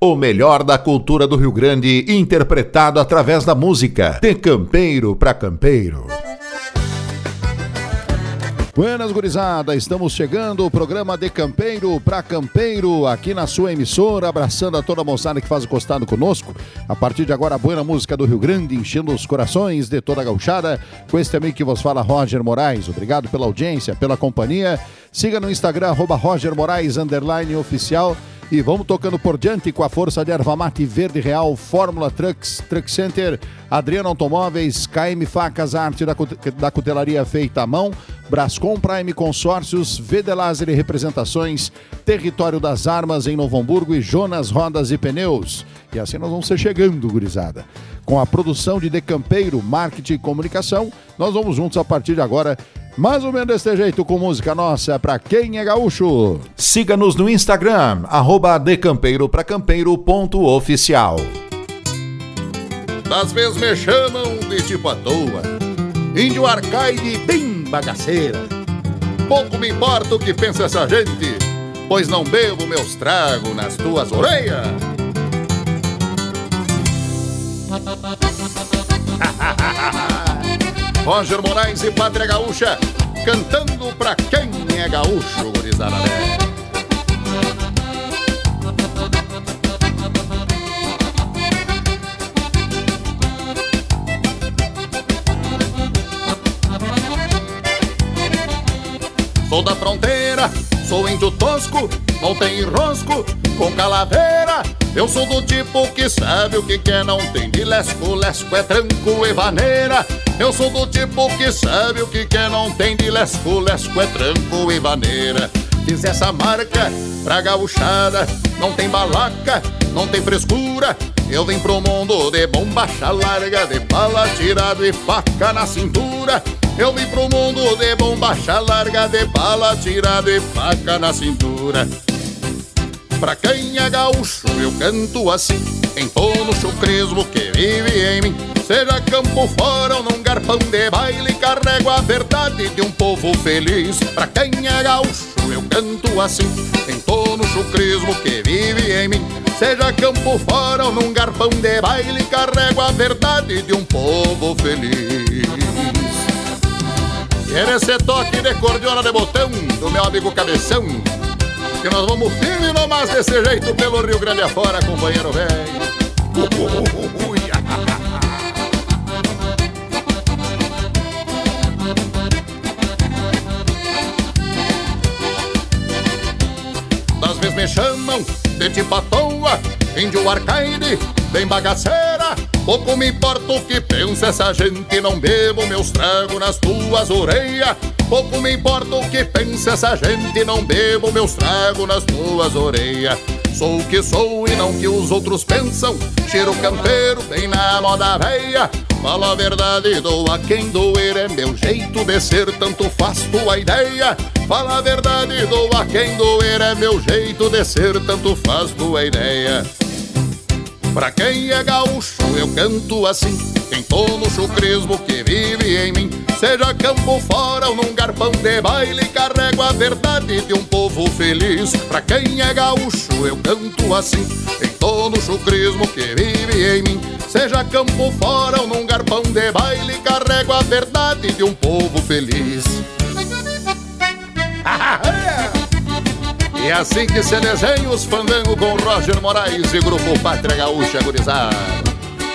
O melhor da cultura do Rio Grande, interpretado através da música. De campeiro para campeiro. Buenas gurizada, estamos chegando o programa de campeiro para campeiro aqui na sua emissora, abraçando a toda a moçada que faz o costado conosco. A partir de agora, a boa música do Rio Grande, enchendo os corações de toda a gauchada. Com este amigo que vos fala, Roger Moraes. Obrigado pela audiência, pela companhia. Siga no Instagram, arroba Roger Moraes, underline oficial. E vamos tocando por diante com a força de Ervamate Verde Real, Fórmula Trucks, Truck Center, Adriano Automóveis, KM Facas, arte da, da cutelaria feita à mão, Brascom Prime Consórcios, VD Laser e Representações, Território das Armas em Novo Hamburgo e Jonas Rodas e Pneus. E assim nós vamos ser chegando, gurizada. Com a produção de Decampeiro, Marketing e Comunicação, nós vamos juntos a partir de agora mais ou menos desse jeito com música nossa pra quem é gaúcho. Siga-nos no Instagram, arroba decampeiro pra campeiro ponto oficial. Das vezes me chamam de tipo à toa, índio arcaide bem bagaceira. Pouco me importa o que pensa essa gente, pois não bebo meus tragos nas tuas orelhas. Roger Moraes e Pátria Gaúcha, cantando pra quem é gaúcho, gurizada Sou da fronteira, sou índio tosco, não tem enrosco, com calaveira. Eu sou do tipo que sabe o que quer, não tem de lesco, lesco é tranco e vaneira. Eu sou do tipo que sabe o que quer, não tem de lesco, lesco é tranco e vaneira. Fiz essa marca pra gauchada, não tem balaca, não tem frescura. Eu vim pro mundo de bombacha larga, de bala tirado e faca na cintura. Eu vim pro mundo de bombacha larga, de bala tirado e faca na cintura. Pra quem é gaúcho, eu canto assim, entono o chucrismo que vive em mim. Seja campo fora ou num garpão de baile, carrego a verdade de um povo feliz. Pra quem é gaúcho, eu canto assim, entono o chucrismo que vive em mim. Seja campo fora ou num garpão de baile, carrego a verdade de um povo feliz. E esse toque de cordiona de botão do meu amigo Cabeção que nós vamos firme nomás desse jeito pelo Rio Grande afora, companheiro velho. Das vezes me chamam de tipo à toa, índio arcaide, bem bagaceira. Pouco me importa o que pensa essa gente, não bebo meus tragos nas tuas orelhas. Pouco me importa o que pensa essa gente, não bebo meus tragos nas tuas orelhas. Sou o que sou e não o que os outros pensam. Cheiro campeiro, bem na moda véia. Fala a verdade, doa quem doer, é meu jeito de ser, tanto faz tua ideia. Fala a verdade, doa quem doer, é meu jeito de ser, tanto faz tua ideia. Pra quem é gaúcho, eu canto assim. Quem tô no chucrismo que vive em mim. Seja campo fora ou num garpão de baile, carrego a verdade de um povo feliz. Pra quem é gaúcho, eu canto assim. Quem tô no chucrismo que vive em mim. Seja campo fora ou num garpão de baile, carrego a verdade de um povo feliz. E é assim que se desenha os fandango com Roger Moraes e Grupo Pátria Gaúcha Gurizada.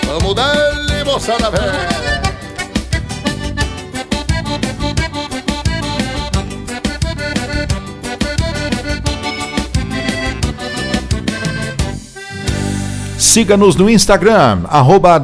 Vamos dar-lhe, moçada velha! Siga-nos no Instagram, arroba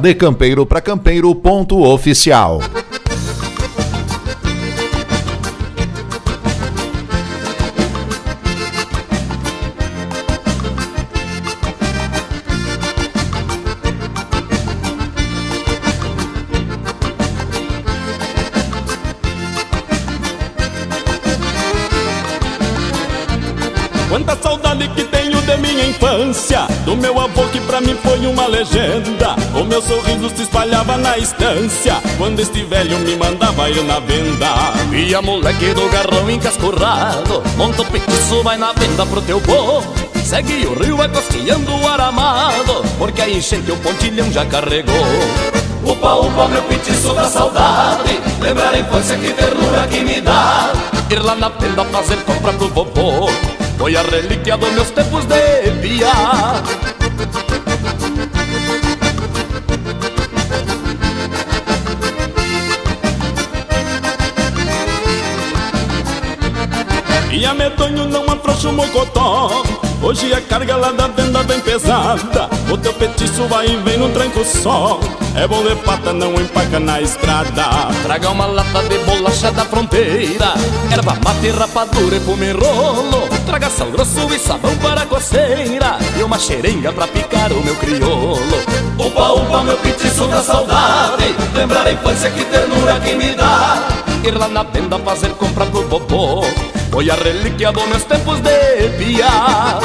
decampeiro.campeiro.oficial. Do meu avô que pra mim foi uma legenda. O meu sorriso se espalhava na estância. Quando este velho me mandava ir na venda. E a moleque do garrão encascurrado. Monta o petiço, vai na venda pro teu povo Segue o rio, vai costeando o aramado Porque a enchente o pontilhão já carregou. Upa, upa, meu petiço da saudade. Lembrar a infância, que ternura que me dá. Ir lá na venda fazer compra pro vovô Foi a relíquia dos meus tempos de piar E a medonho não afrouxa o mocotó Hoje a carga lá da venda vem pesada. O teu petiço vai e vem no tranco só. É bom de pata, não empaca na estrada. Traga uma lata de bolacha da fronteira. Erva mate, rapadura e pumirolo Traga sal grosso e sabão para a coceira. E uma xerenga pra picar o meu crioulo. Upa, upa, meu petiço da saudade. Lembrar a infância, que ternura que me dá. Ir lá na venda fazer compra pro vovô Foi a relíquia dos meus tempos de piar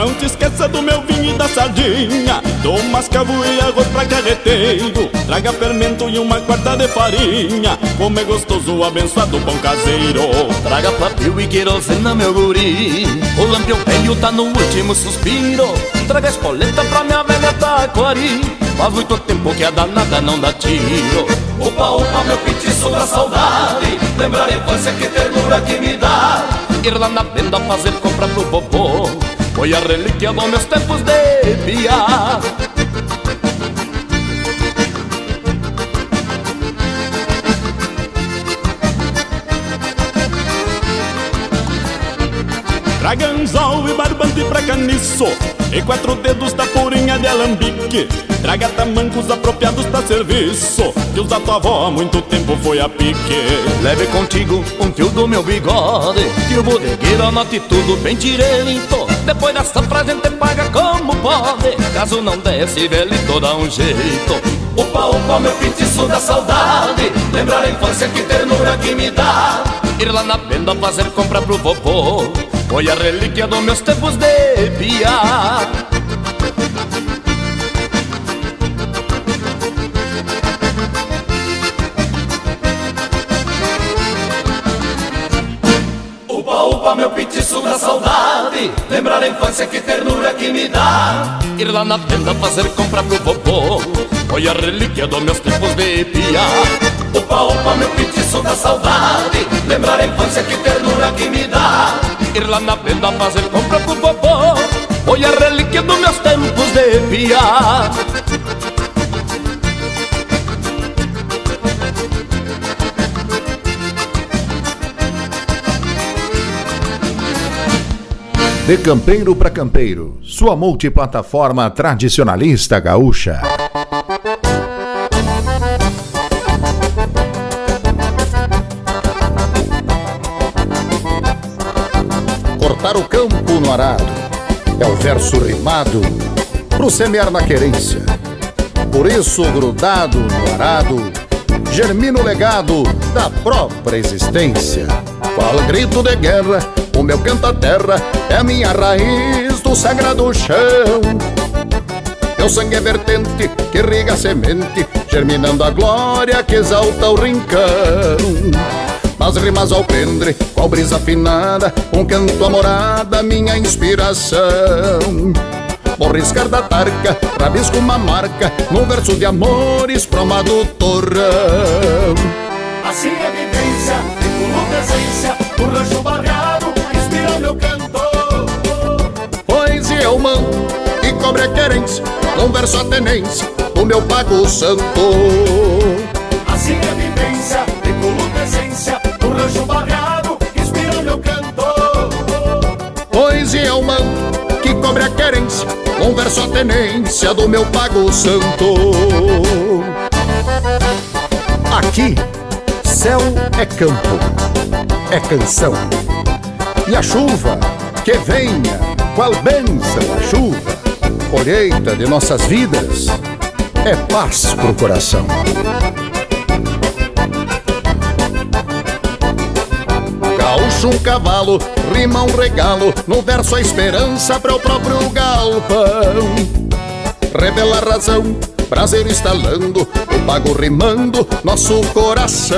Não te esqueça do meu vinho e da sardinha. Do mascavo e arroz pra carreteiro Traga fermento e uma quarta de farinha. Como é gostoso abençoado pão caseiro. Traga papel e querosena, meu guri. O lampião velho tá no último suspiro. Traga espoleta pra minha velha taquari Faz muito tempo que a danada não dá tiro. Upa, upa, meu petiço da saudade. Lembrar a infância, que ternura que me dá. Ir lá na venda fazer compra pro vovô Foi a relíquia dos meus tempos de piar Traga anzol e barbante pra caniço E quatro dedos da purinha de alambique. Traga tamancos apropriados pra serviço Que os da tua avó há muito tempo foi a pique. Leve contigo um fio do meu bigode Que o bodegueiro anote tudo bem direito Depois dessa frase a gente paga como pode. Caso não desse, velho, dá um jeito. Upa, upa, meu petiço da saudade. Lembrar a infância, que ternura que me dá. Ir lá na venda fazer compra pro vovô. Foi a relíquia dos meus tempos de piar Upa, meu petiço da saudade. Lembrar a infância, que ternura que me dá. Ir lá na venda fazer compra pro vovô. Foi a relíquia dos meus tempos de piar Upa, upa, meu petiço da saudade. Lembrar a infância, que ternura que me dá. Ir lá na venda fazer compra pro vovô. Foi a relíquia dos meus tempos de piar De campeiro para campeiro, sua multiplataforma tradicionalista gaúcha. Cortar o campo no arado é o verso rimado pro semear na querência. Por isso, grudado no arado, germina o legado da própria existência. Qual grito de guerra, meu canta-terra é a minha raiz do sagrado chão. Meu sangue é vertente que irriga a semente, germinando a glória que exalta o rincão. Nas rimas ao pendre, qual brisa afinada, um canto amorada, minha inspiração. Vou riscar da tarca, rabisco uma marca, num verso de amores proma do torrão. Assim é vivência, com presença O rancho barreado, e cobre a querência, num verso a tenência do meu pago santo. Assim é a vivência, com presença O rancho barreado, inspira meu canto Poesia eu mando que cobre a querência, num verso a tenência do meu pago santo. Aqui, céu é campo, é canção. E a chuva que venha, qual bênção a chuva, colheita de nossas vidas, é paz pro coração. puxa um cavalo, rima um regalo, no verso a esperança para o próprio galpão. Revela a razão, prazer instalando, o pago rimando, nosso coração.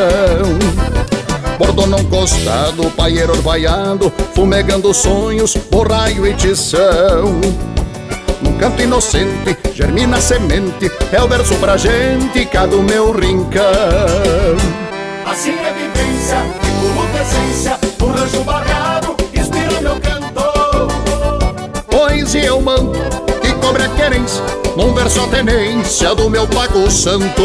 Bordono costado, paieiro orvaiado, fumegando sonhos, borraio e tição. Num canto inocente, germina a semente, é o verso pra gente, cá do meu rincão. Assim é vivência, e como presença, o rancho barrado, inspira meu cantor. Pois eu mando que cobre a querência, num verso a tenência do meu pago santo.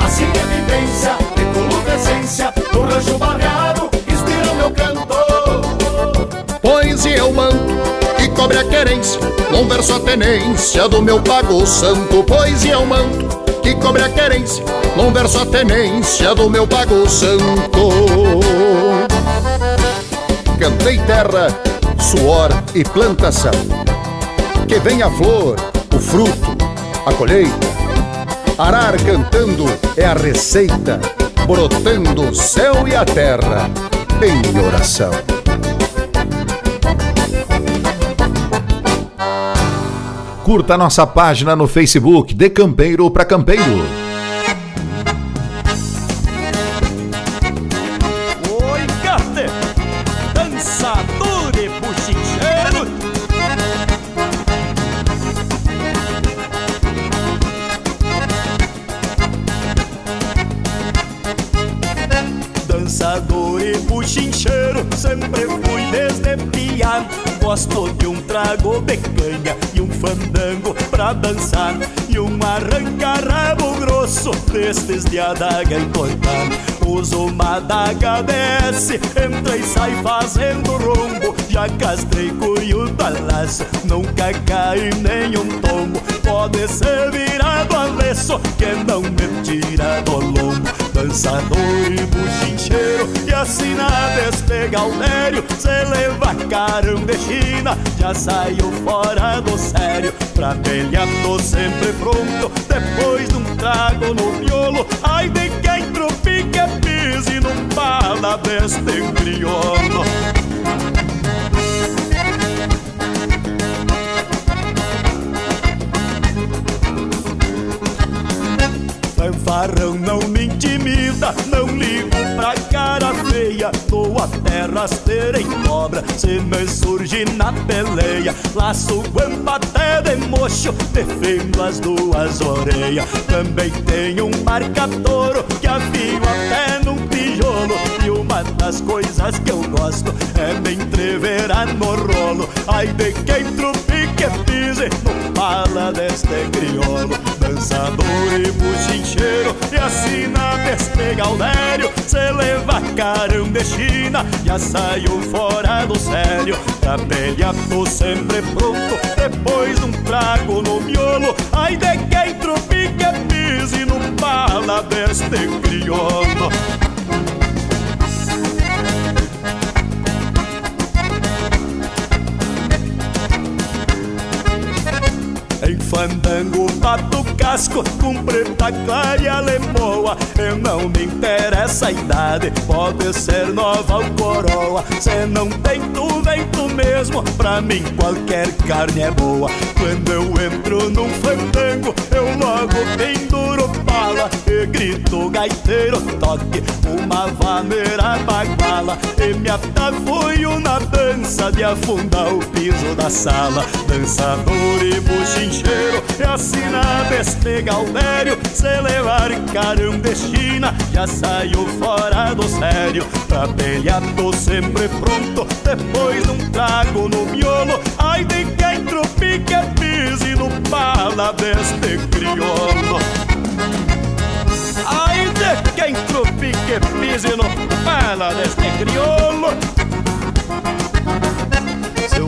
Assim é vivência, e como presença, o rancho barrado, cobre a querência, verso a tenência do meu pago santo. Pois eu mando que cobre a querência, verso a tenência do meu pago santo. Cantei terra, suor e plantação. Que venha a flor, o fruto, a colheita. Arar cantando é a receita, brotando o céu e a terra em oração. Curta nossa página no Facebook, De Campeiro para Campeiro. Grosso destes de adaga encortada. Uso uma adaga desce, entra e sai fazendo rombo. Já castrei curio do laço, nunca cai nenhum tombo. Pode ser virado avesso, que não me tira do lombo. Dançador e buchincheiro, e assina deste gaudério. Se leva de China, já saiu fora do sério. Pra pelear tô sempre pronto, depois de um trago no miolo. Ai de quem trupica, pise num bala a terra em cobra, se me surge na peleia. Laço guampa até de mocho, defendo as duas orelhas. Também tenho um marca-touro que afio até num tijolo. E uma das coisas que eu gosto é me entreverar no rolo. Ai de quem trupique pise no pala deste crioulo. Dançador e buchincheiro E assina deste gaudério Se leva China Já saiu fora do sério. Pra pelear tô sempre pronto Depois de um trago no miolo. Ai de quem trupique pise no bala deste crioulo fandango bato casco com preta clara e alemoa Eu não me interessa a idade, pode ser nova ou coroa. Se não tem tu, vem tu mesmo, pra mim qualquer carne é boa. Quando eu entro num fandango, eu logo penduro bala E grito gaiteiro toque, uma vaneira baguala E me atafoio na dança de afundar o piso da sala. Dançador e buchincheiro é assinado este gaudério Se levar China Já saiu fora do sério. Pra tô sempre pronto Depois de um trago no miolo. Ai de quem tropique pise no bala deste crioulo. Ai de quem tropique pise no bala deste crioulo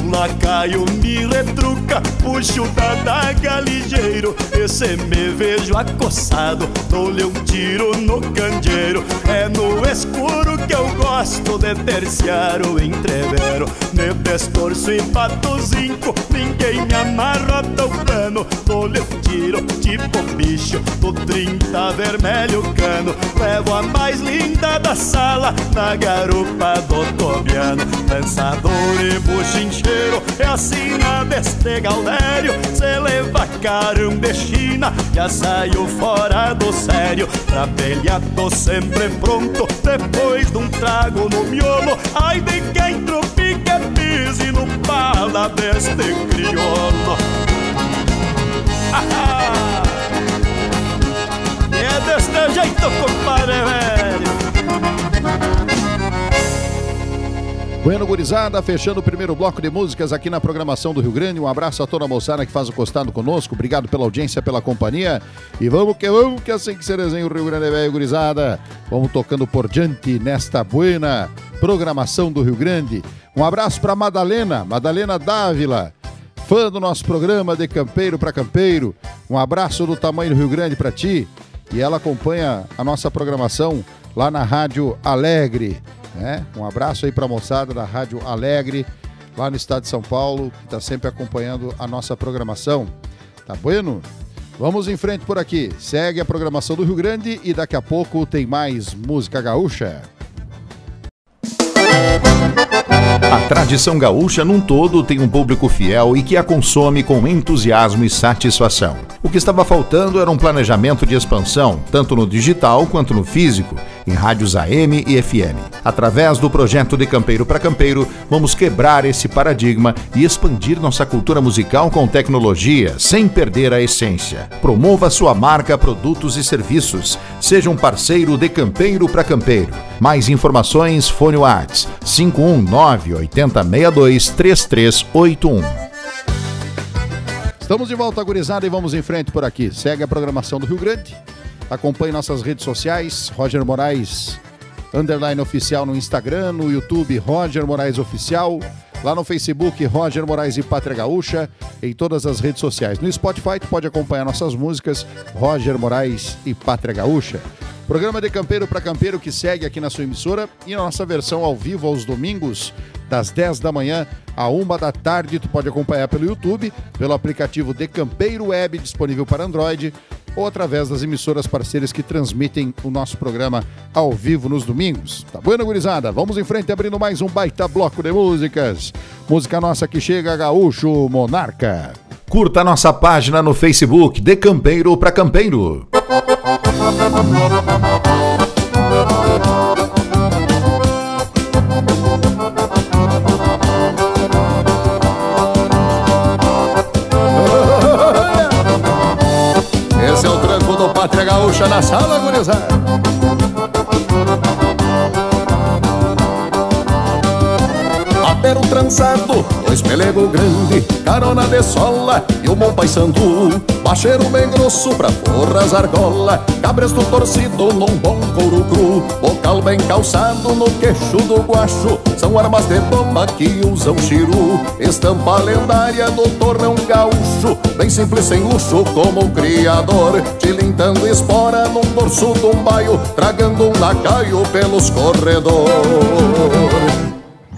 Seu lacaio me retruca, puxo da daga ligeiro. E se me vejo acossado, dou-lhe um tiro no candeeiro. É no escuro que eu gosto de terciar o entrevero. Me destorço e bato zinco, ninguém me amarrota o plano. Dou-lhe um tiro, tipo bicho, do 30 vermelho cano. Levo a mais linda da sala, na garupa do Tobiano. Dançador e buchincheiro, é assim na deste Galdério. Se leva caramba de China, já saiu fora do sério. Pra pelear tô sempre pronto, depois de um trago no miolo. Ai de quem tropica pise no pala deste crioulo. e é deste jeito, compadre velho. Bueno Gurizada, fechando o primeiro bloco de músicas aqui na programação do Rio Grande. Um abraço a toda a moçada que faz o costado conosco. Obrigado pela audiência, pela companhia. E vamos que vamos, que assim que se desenha o Rio Grande Velho Gurizada. Vamos tocando por diante nesta buena programação do Rio Grande. Um abraço para Madalena, Madalena Dávila, fã do nosso programa de Campeiro para Campeiro. Um abraço do tamanho do Rio Grande para ti. E ela acompanha a nossa programação lá na Rádio Alegre. Né? Um abraço aí para a moçada da Rádio Alegre, lá no estado de São Paulo, que está sempre acompanhando a nossa programação. Tá bueno? Vamos em frente por aqui. Segue a programação do Rio Grande e daqui a pouco tem mais música gaúcha. A tradição gaúcha num todo tem um público fiel e que a consome com entusiasmo e satisfação. Que estava faltando era um planejamento de expansão, tanto no digital quanto no físico, em rádios AM e FM. Através do projeto de Campeiro para Campeiro, vamos quebrar esse paradigma e expandir nossa cultura musical com tecnologia, sem perder a essência. Promova sua marca, produtos e serviços. Seja um parceiro de Campeiro para Campeiro. Mais informações, fone Whats 519 8062 3381. Estamos de volta, gurizada, e vamos em frente por aqui. Segue a programação do Rio Grande. Acompanhe nossas redes sociais, Roger Moraes, underline oficial no Instagram, no YouTube, Roger Moraes Oficial, lá no Facebook, Roger Moraes e Pátria Gaúcha, em todas as redes sociais. No Spotify, tu pode acompanhar nossas músicas, Roger Moraes e Pátria Gaúcha. Programa de Campeiro para Campeiro que segue aqui na sua emissora e nossa versão ao vivo aos domingos, das 10 da manhã à 1 da tarde. Tu pode acompanhar pelo YouTube, pelo aplicativo de Campeiro Web disponível para Android ou através das emissoras parceiras que transmitem o nosso programa ao vivo nos domingos. Tá bueno, gurizada? Vamos em frente abrindo mais um baita bloco de músicas. Música nossa que chega, Gaúcho Monarca. Curta nossa página no Facebook de Campeiro para Campeiro. Esse é o tranco do Pátria Gaúcha na sala, gurizada. Apero trançado, dois pelego grande, carona de sola e o bom pai sandu. Bacheiro bem grosso pra forras argola, cabresto torcido num bom couro cru. Bocal bem calçado no queixo do guacho, são armas de bomba que usam chiru. Estampa lendária do torrão gaúcho, bem simples sem luxo como o criador. Tilintando espora num dorso um baio, tragando um lacaio pelos corredores.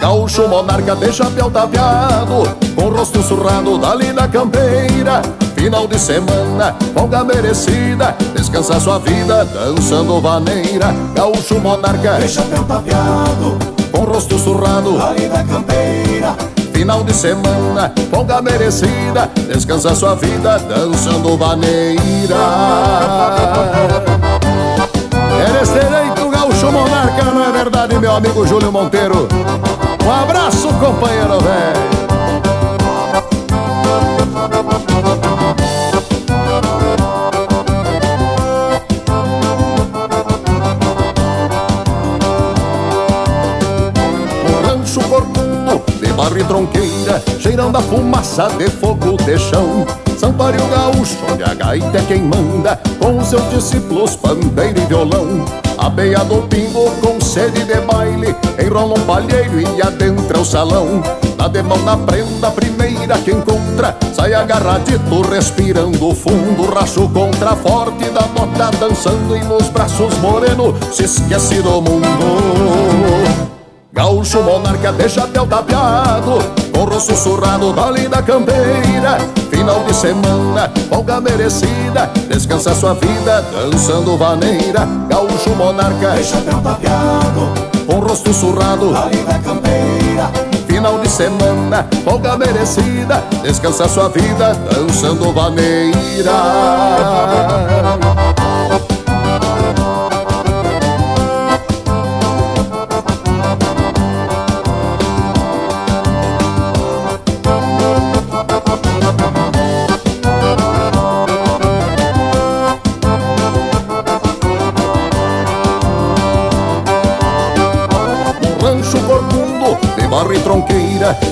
Gaúcho monarca de chapéu tapeado Com rosto surrado dali da campeira Final de semana, folga merecida Descansa sua vida dançando vaneira Gaúcho monarca De chapéu tapeado, com rosto surrado ali da campeira. Final de semana, folga merecida Descansa sua vida dançando vaneira Eres direito, gaúcho monarca, não é verdade, meu amigo Júlio Monteiro? Um abraço, companheiro velho. Barro e tronqueira, cheirando a fumaça de fogo de chão. Sampaio gaúcho, onde a gaita é quem manda, com seus discípulos, pandeiro e violão. Beia do pingo com sede de baile. Enrola um palheiro e adentra o salão. Dá de mão na prenda, primeira que encontra Sai agarradito, respirando fundo. Racho contra forte da bota Dançando e nos braços moreno Se esquece do mundo Gaúcho monarca de chapéu tapeado Com rosto sussurrado dali da campeira. Final de semana, folga merecida Descansa sua vida dançando vaneira. Gaúcho monarca de chapéu tapeado Com rosto sussurrado dali da campeira. Final de semana, folga merecida Descansa sua vida dançando vaneira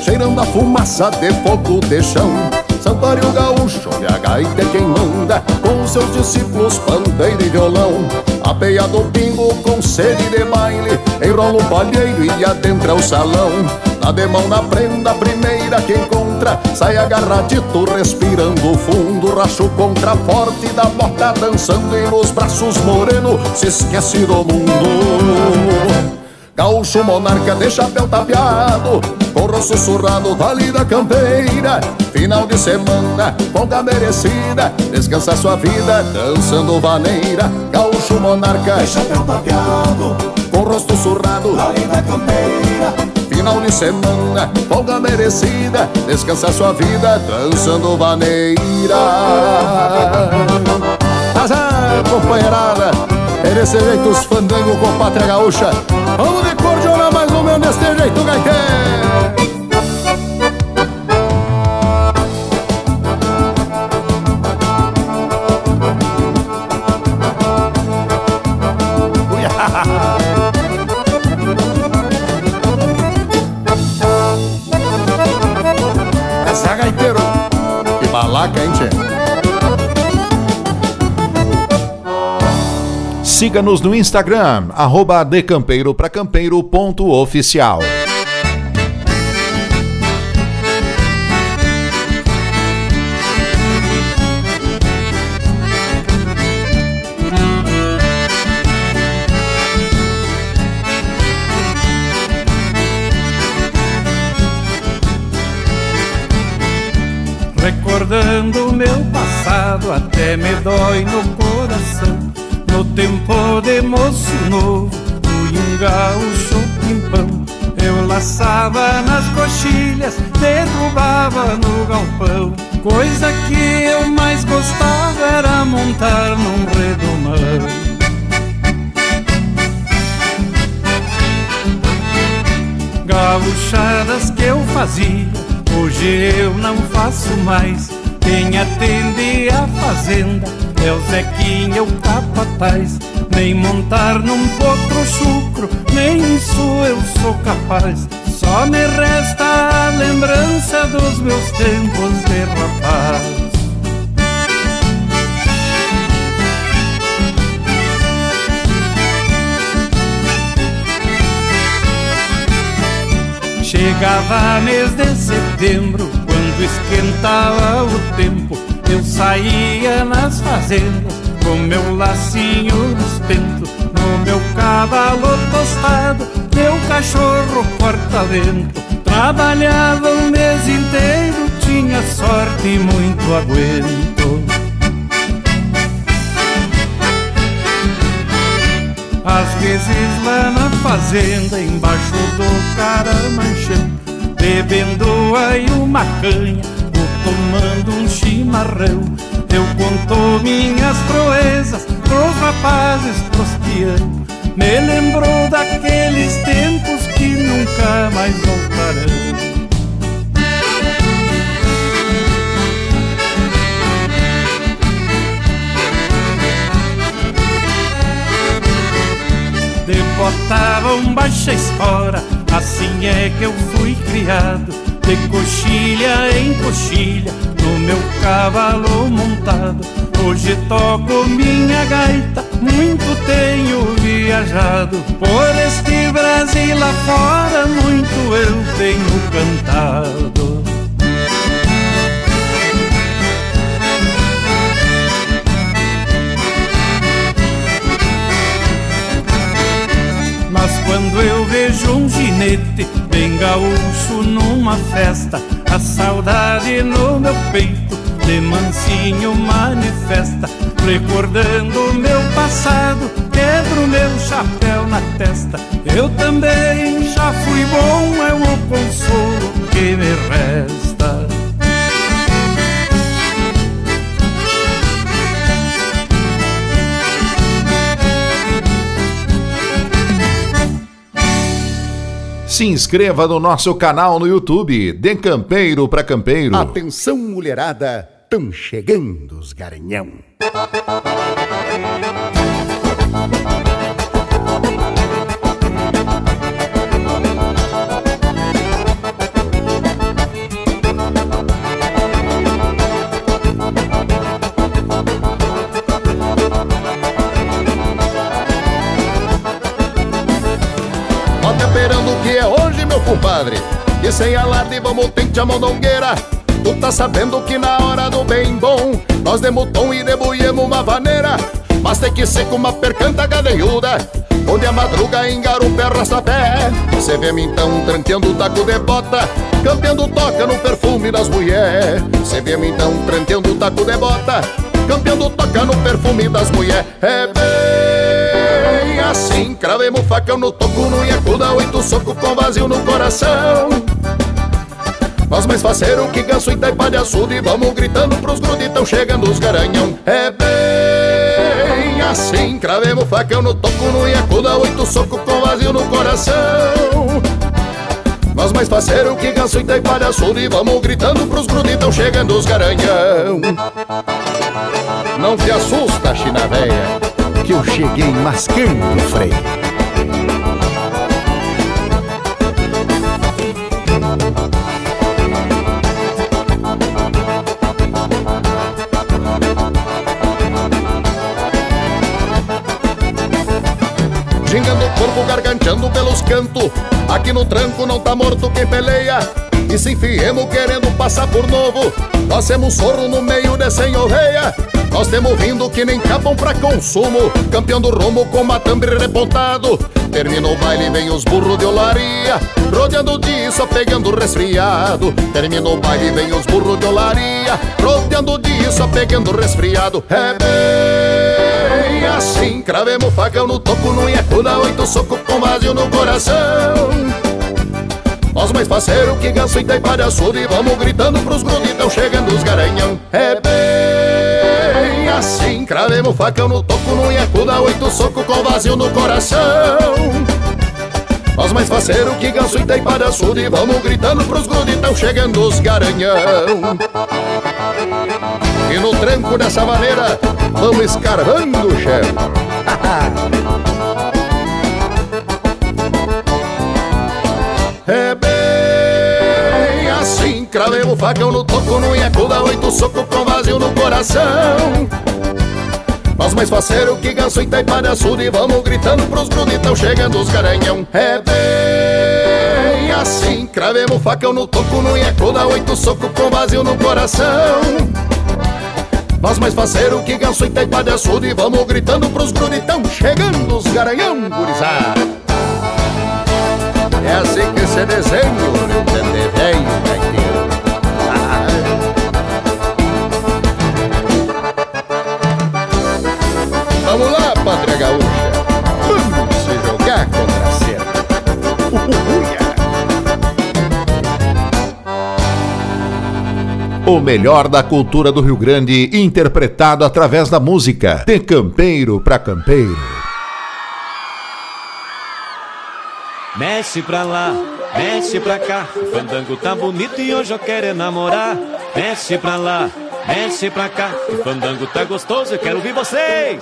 cheirando a fumaça de fogo de chão. Santuário gaúcho, e a gaita é quem manda, com seus discípulos pandeiro e violão. Apeia do pingo com sede de baile, enrola um palheiro e adentra o salão. Dá de mão na prenda, primeira que encontra, sai agarradito, respirando fundo, racho contra forte da bota, dançando e nos braços moreno, se esquece do mundo. Gaúcho monarca de chapéu tapeado Corro sussurrado dali da campeira Final de semana, folga merecida Descansa sua vida dançando vaneira. Gaúcho monarca de chapéu tapeado Com rosto surrado dali da campeira Final de semana, folga merecida Descansa sua vida dançando vaneira. Azar, companheirada é desse jeito os fandango com pátria gaúcha. Vamos de mais ou menos desse jeito, gaiteiro Siga-nos no Instagram, arroba decampeiro.oficial. Recordando meu passado, até me dói no coração tempo de moço novo, fui um gaúcho pimpão. Eu laçava nas coxilhas, derrubava no galpão. Coisa que eu mais gostava era montar num redomão. Gaúchadas que eu fazia, hoje eu não faço mais. Quem atende a fazenda é o Zequinha, o capataz Nem montar num potro chucro Nem isso eu sou capaz. Só me resta a lembrança dos meus tempos de rapaz. Chegava mês de setembro, quando esquentava o tempo eu saía nas fazendas com meu lacinho nos no meu cavalo tostado, meu cachorro corta-vento. Trabalhava o mês inteiro, tinha sorte e muito aguento. Às vezes lá na fazenda, embaixo do caramanchão, bebendo aí uma canha tomando um chimarrão Eu conto minhas proezas pros rapazes, pros pianos. Me lembrou daqueles tempos que nunca mais voltarão. Debotava um baixa espora, assim é que eu fui criado. De coxilha em coxilha, no meu cavalo montado. Hoje toco minha gaita, muito tenho viajado. por este Brasil lá fora, muito eu tenho cantado. Numa festa, a saudade no meu peito de mansinho manifesta, recordando meu passado, quebro meu chapéu na testa. Eu também já fui bom, é o consolo que me resta. Se inscreva no nosso canal no YouTube, De Campeiro para Campeiro. Atenção, mulherada, tão chegando os garanhão. Compadre E sem alarde vamos tente a mondongueira. Tu tá sabendo que na hora do bem bom Nós demos tom e debuiemos uma vaneira. Mas tem que ser com uma percanta gadeiuda Onde a madruga engarupa e pé. Cê vê-me então tranqueando o taco de bota Campeando toca no perfume das mulher. Cê vê-me então tranqueando o taco de bota Campeando toca no perfume das mulher. É bem assim Cravemos facão no toco, no iacuda Oito soco com vazio no coração. Nós mais faceiro que ganso e taipa de açude Vamos gritando pros gruditão chegando os garanhão. É bem assim Cravemos facão no toco, no iacuda Oito soco com vazio no coração. Nós mais faceiro que ganso e taipa de açude Vamos gritando pros gruditão chegando os garanhão. Não te assusta, china véia Que eu cheguei mascando o freio. Gingando o corpo, garganteando pelos cantos. Aqui no tranco não tá morto quem peleia. E se enfiemos querendo passar por novo Nós temos sorro no meio de sem oveia Nós temos vindo que nem capam pra consumo. Campeão do rumo com matambre repontado. Termina o baile, vem os burros de olaria. Rodeando de só pegando resfriado. Termina o baile, vem os burros de olaria. Rodeando de só pegando resfriado. É bem assim Cravemos facão no topo, no iacuda Oito soco com vazio no coração. Nós mais faceiro que ganso e taipa de açude Vamos gritando pros gruditão chegando os garanhão. É bem assim Cravemos facão no toco, no iacuda Oito soco com vazio no coração. Nós mais faceiro que ganso e taipa de açude Vamos gritando pros gruditão chegando os garanhão. E no tranco dessa maneira Vamos escarvando o chão assim Cravemos facão no toco, no iacuda Oito soco com vazio no coração. Nós mais faceiro que ganso e taipa de açude Vamos gritando pros gruditão chegando os garanhão. É bem assim Cravemos facão no toco, no iacuda Oito soco com vazio no coração. Nós mais faceiro que ganso e taipa de açude Vamos gritando pros gruditão chegando os garanhão, gurizada. É assim que se desenha o Rio Grande O melhor da cultura do Rio Grande, interpretado através da música. De campeiro para campeiro. Mexe pra lá, mexe pra cá. O fandango tá bonito e hoje eu quero namorar. Mexe pra lá, mexe pra cá. O fandango tá gostoso, eu quero ouvir vocês.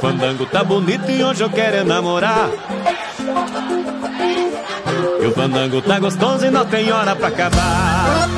Fandango tá bonito e hoje eu quero namorar. Que o fandango tá gostoso e não tem hora pra acabar.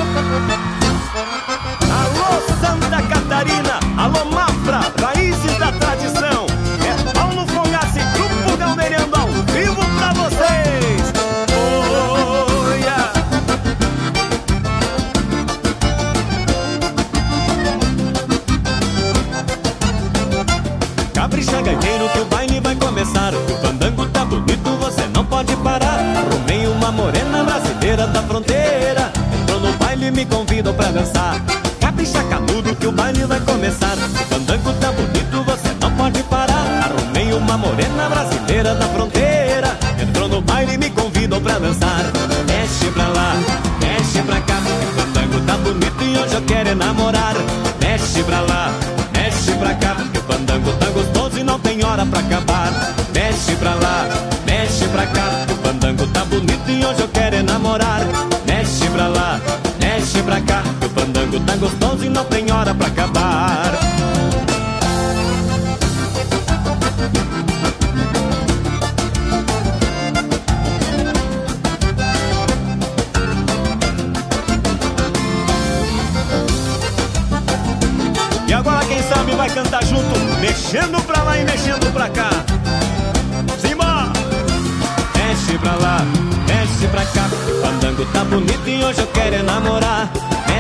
Convidou pra dançar. Capricha canudo que o baile vai começar. O fandango tá bonito, você não pode parar. Arrumei uma morena brasileira da fronteira. Entrou no baile e me convidou pra dançar. Mexe pra lá, mexe pra cá. O fandango tá bonito e hoje eu quero namorar Mexe pra lá, mexe pra cá. O fandango tá gostoso e não tem hora pra acabar. Mexe pra lá, mexe pra cá. O fandango tá bonito e hoje eu quero namorar Que o fandango tá gostoso e não tem hora pra acabar E agora quem sabe vai cantar junto, mexendo pra lá e mexendo pra cá. Simba! Mexe pra lá, mexe pra cá. Fandango tá bonito e hoje eu quero é namorar.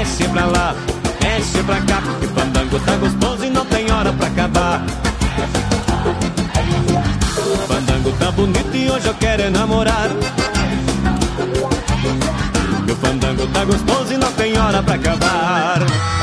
Mexe pra lá, mexe pra cá. Que fandango tá gostoso e não tem hora pra acabar. O fandango tá bonito e hoje eu quero é namorar. Que o tá gostoso e não tem hora pra acabar.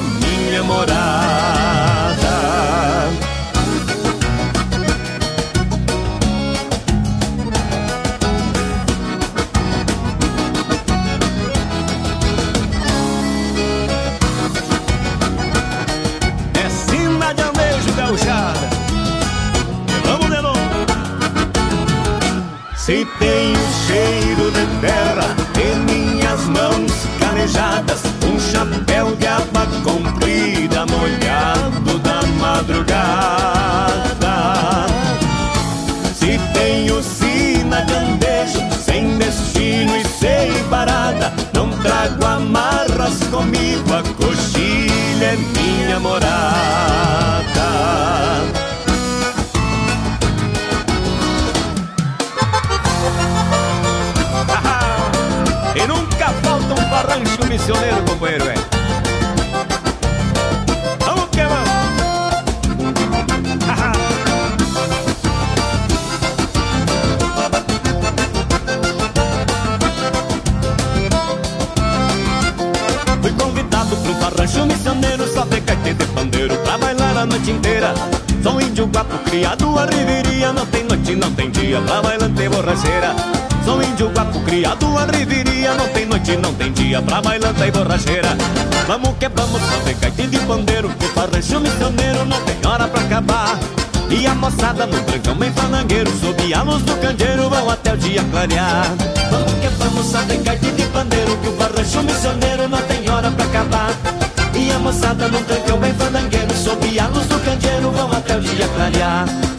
Coxilha noite, não tem dia pra bailante borracheira. Sou índio guapo criado a riveria Não tem noite, não tem dia pra bailante e borracheira. Vamos que vamos, de gaita de pandeiro O farrancho missioneiro não tem hora pra acabar. E a moçada no trancão bem fanangueiro Sob a luz do candeeiro vão até o dia clarear. Vamos que vamos, de gaita de pandeiro Que o farrancho missioneiro não tem hora pra acabar. E a moçada no trancão bem fanangueiro Sob a luz do candeeiro vão até o dia clarear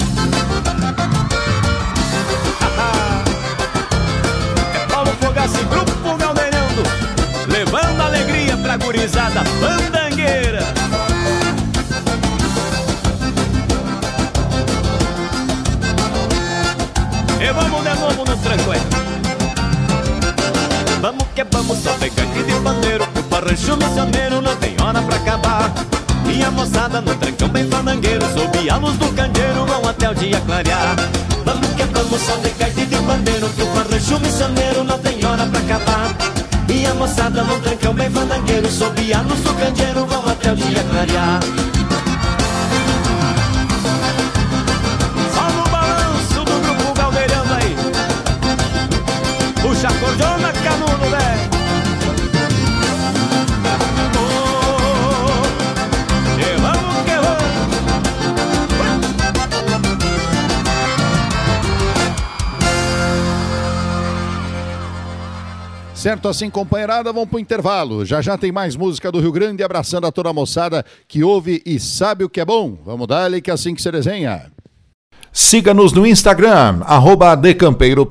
Paulo Fogaça e Grupo Galdeirando Levando alegria pra gurizada fandangueira E vamos de novo no tranco, é. Vamos que vamos, só pegar aqui de pandeiro O rancho missioneiro não tem hora pra acabar. E a moçada no trancão bem fandangueiro, sob a luz do candeeiro, vão até o dia clarear. Vamos que vamos, só e de bandeiro, que o rancho missioneiro não tem acabar. E a moçada no trancão bem fandangueiro, sob a luz do candeeiro, vão até o dia clarear. Certo assim, companheirada, vamos pro intervalo. Já já tem mais música do Rio Grande, abraçando a toda a moçada que ouve e sabe o que é bom. Vamos dar-lhe que é assim que se desenha. Siga-nos no Instagram, arroba decampeiro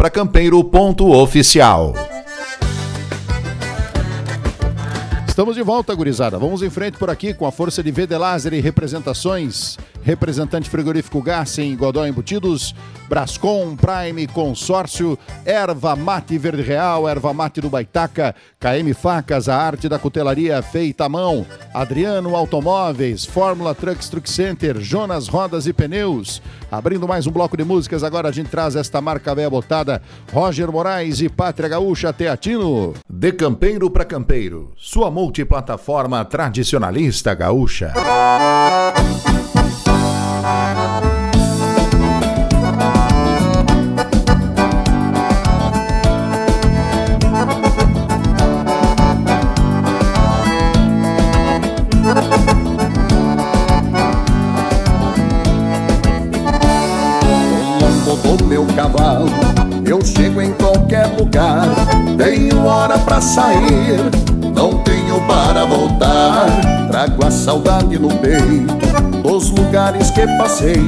Estamos de volta, gurizada. Vamos em frente por aqui com a força de VD Laser e representações. Representante frigorífico Gassen, Godó Embutidos, Brascom, Prime, Consórcio, Erva Mate Verde Real, Erva Mate do Baitaca, KM Facas, a arte da cutelaria feita à mão, Adriano Automóveis, Fórmula Trucks Truck Center, Jonas Rodas e Pneus. Abrindo mais um bloco de músicas, agora a gente traz esta marca velha botada, Roger Moraes e Pátria Gaúcha Teatino. De campeiro pra campeiro, sua multiplataforma tradicionalista gaúcha. do meu cavalo. Eu chego em qualquer lugar, tenho hora pra sair, para voltar. Trago a saudade no peito dos lugares que passei,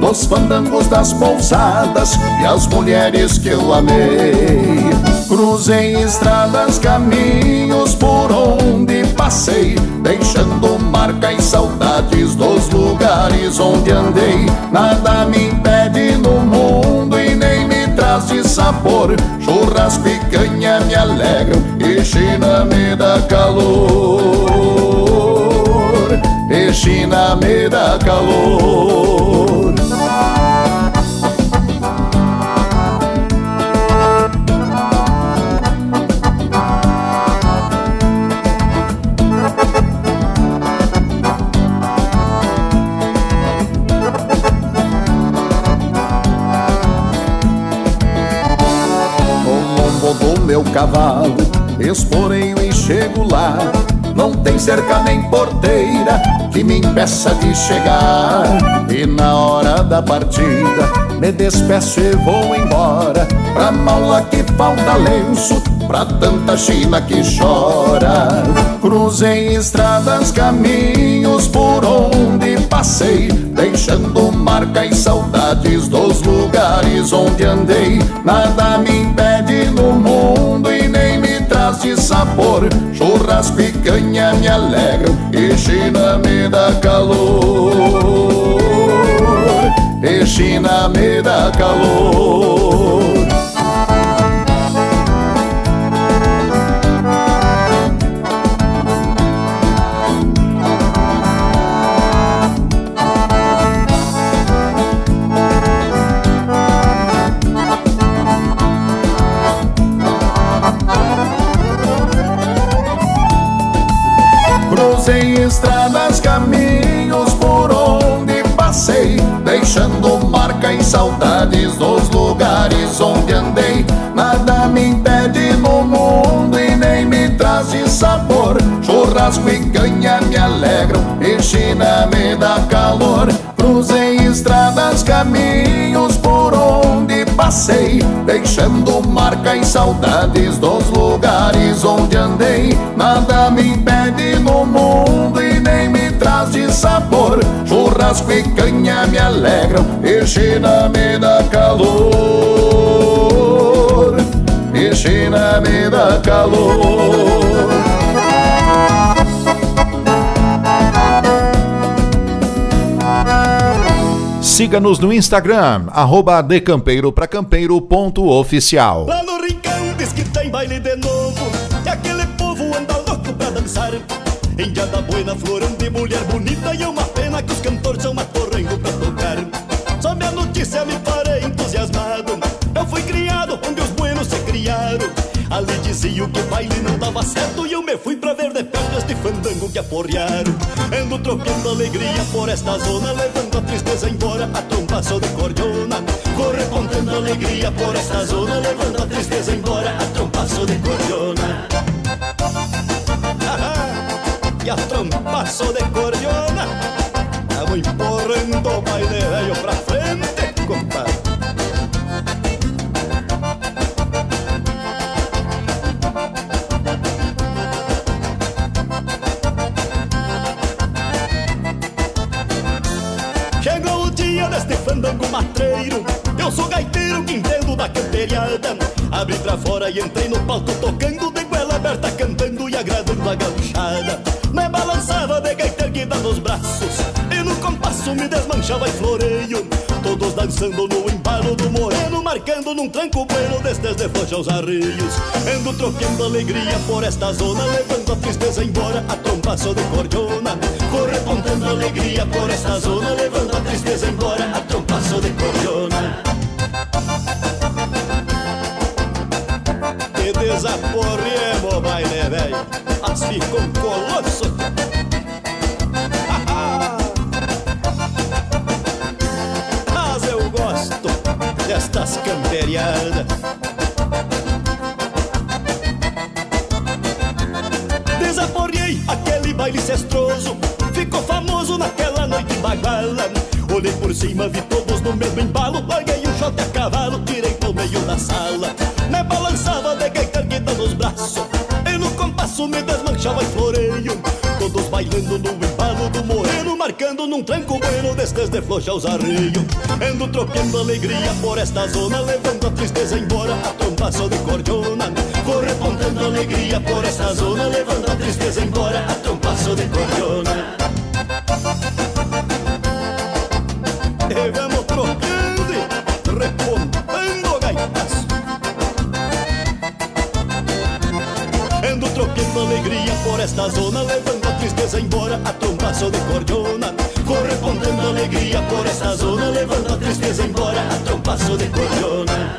dos fandangos das pousadas e as mulheres que eu amei. Cruzei estradas, caminhos por onde passei, deixando marca e saudades dos lugares onde andei. Nada me impede no mundo e nem me traz de sabor. Churrasco e canha me alegram China me dá calor. E China me dá calor. Me impeça de chegar. E na hora da partida, me despeço e vou embora. Pra mala que falta lenço, pra tanta China que chora. Cruzei estradas, caminhos por onde passei, deixando marca e saudades dos lugares onde andei. Nada me impede no mundo e nem traz de sabor. Churrasco e canha me alegram e China me dá calor. E China me dá calor. Dos lugares onde andei. Nada me impede no mundo e nem me traz de sabor. Churrasco e canha me alegram e China me dá calor. Cruzei estradas, caminhos por onde passei, deixando marca e saudades dos lugares onde andei. Nada me impede no mundo e nem me traz de sabor. E canha me alegram e China me dá calor. E China me dá calor. Siga-nos no Instagram, arroba decampeiro. Lá no rincão diz que tem baile de novo E aquele povo anda louco pra dançar Indiada buena, florão de mulher bonita E uma pena que os cantores são matorrengo pra tocar. Sob a notícia me parei entusiasmado. Eu fui criado onde os buenos se criaram. Ali diziam que o baile não dava certo E eu me fui pra ver de perto este fandango que aporrearam. Ando trocando alegria por esta zona Levando a tristeza embora, a trompa só de cordiona. Correspondendo alegria por esta zona Levando a tristeza embora, a trompa só de cordiona. E a trompa só de cordiona Tamo empurrando o baile velho pra frente, compadre fandango matreiro Eu sou gaiteiro que entendo da camperiada Abri pra fora e entrei no palco tocando De goela aberta cantando e agradando a gauchada. Me balançava de gaita erguida nos braços Compasso me desmanchava e floreio. Todos dançando no embalo do moreno Marcando num tranco bueno destes de flocha aos arreios. Ando trocando alegria por esta zona Levando a tristeza embora, a trompaço de cordiona. Correspondendo alegria por esta zona Levando a tristeza embora, a trompaço de cordiona. Que desaporremos, baile velho As ficou um colosso destas camperiadas aquele baile cestroso Ficou famoso naquela noite baguala. Olhei por cima, vi todos no mesmo embalo Larguei um shot a cavalo, tirei pro meio da sala. Me balançava de gaita erguida nos braços E no compasso me desmanchava e floreio. Todos bailando no embalo do moreno Marcando num tranco bueno destes de flocha os arreios Ando trocando alegria por esta zona Levando a tristeza embora, a trompa só de cordiona Correspondendo alegria por esta zona Levando a tristeza embora, a trompa só de cordiona Trocando alegria por esta zona Levando a tristeza embora, a trompa só de cordiona. Correspondendo alegria por esta zona Levando a tristeza embora, a trompa só de cordiona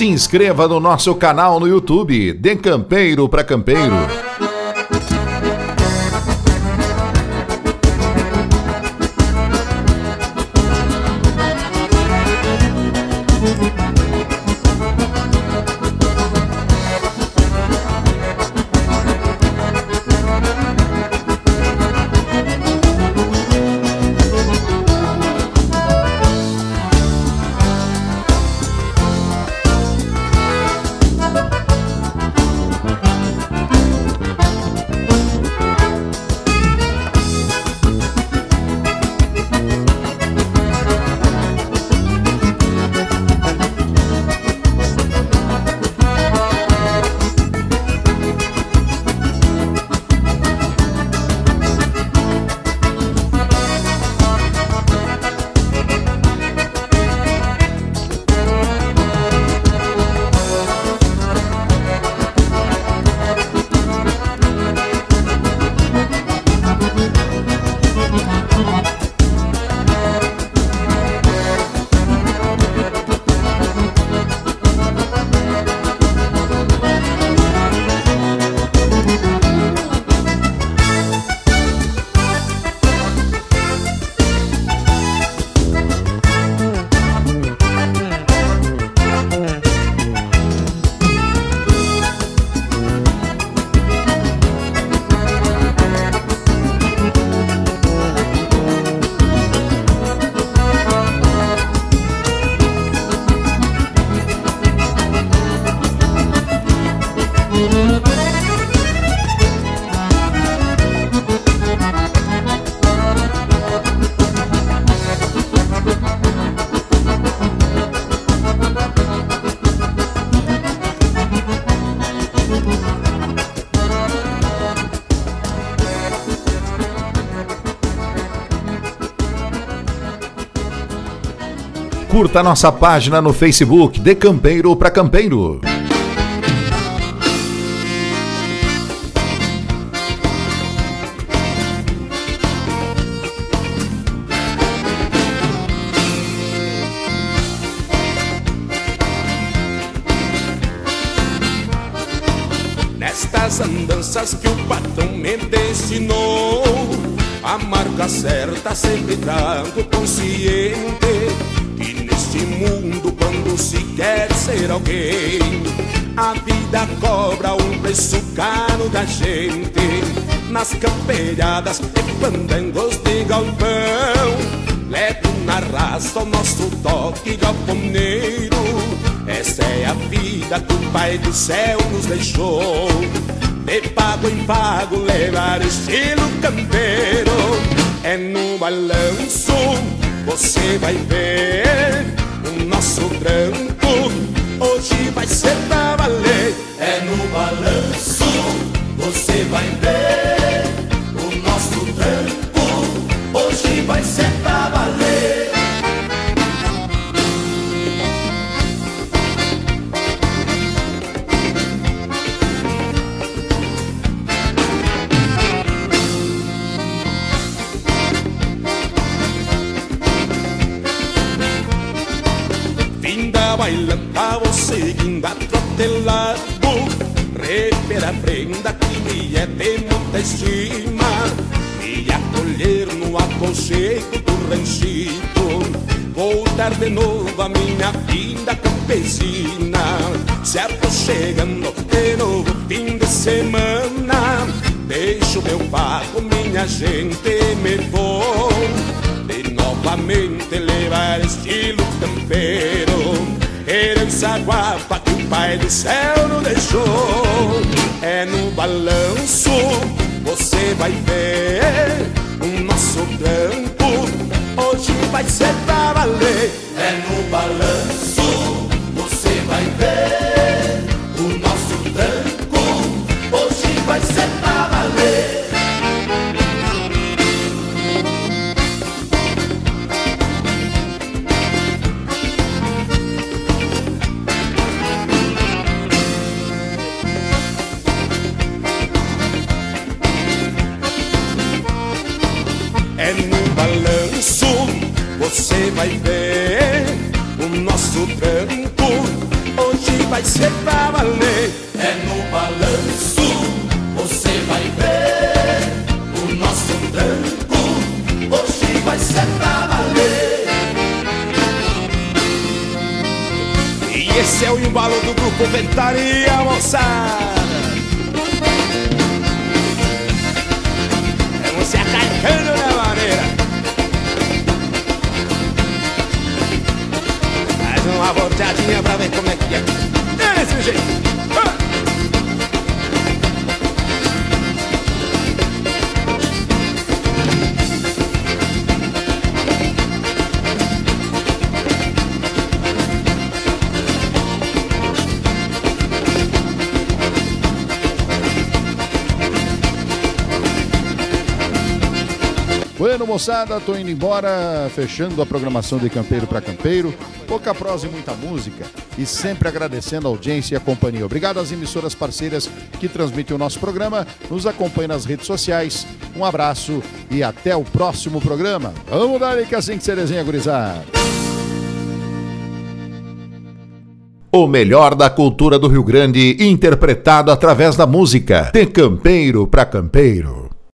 Se inscreva no nosso canal no YouTube, De Campeiro para Campeiro. Curta nossa página no Facebook De Campeiro para Campeiro. Gente Nas camperiadas e pandangos de galpão Levo na raça o nosso toque galponeiro essa é a vida que o Pai do Céu nos deixou. De pago em pago levar estilo campeiro. É no balanço você vai ver o nosso trampo. Hoje vai ser pra valer. É no balanço minha campesina. Se aproxegando de novo fim de semana. Deixo meu pago, minha gente, me vou De novamente levar estilo campeiro Herança guapa que o pai do céu nos deixou vai ver o nosso trampo. Hoje vai ser pra valer. É no balanço, você vai ver o nosso trampo. Hoje vai ser pra valer. E esse é o embalo do grupo Ventaria, moçada. Jeito. Ah! Bueno, moçada, tô indo embora, fechando a programação de Campeiro para Campeiro. Pouca prosa e muita música. E sempre agradecendo a audiência e a companhia. Obrigado às emissoras parceiras que transmitem o nosso programa. Nos acompanhem nas redes sociais. Um abraço e até o próximo programa. Vamos dar que assim que você desenha, gurizada. O melhor da cultura do Rio Grande interpretado através da música. De campeiro para campeiro.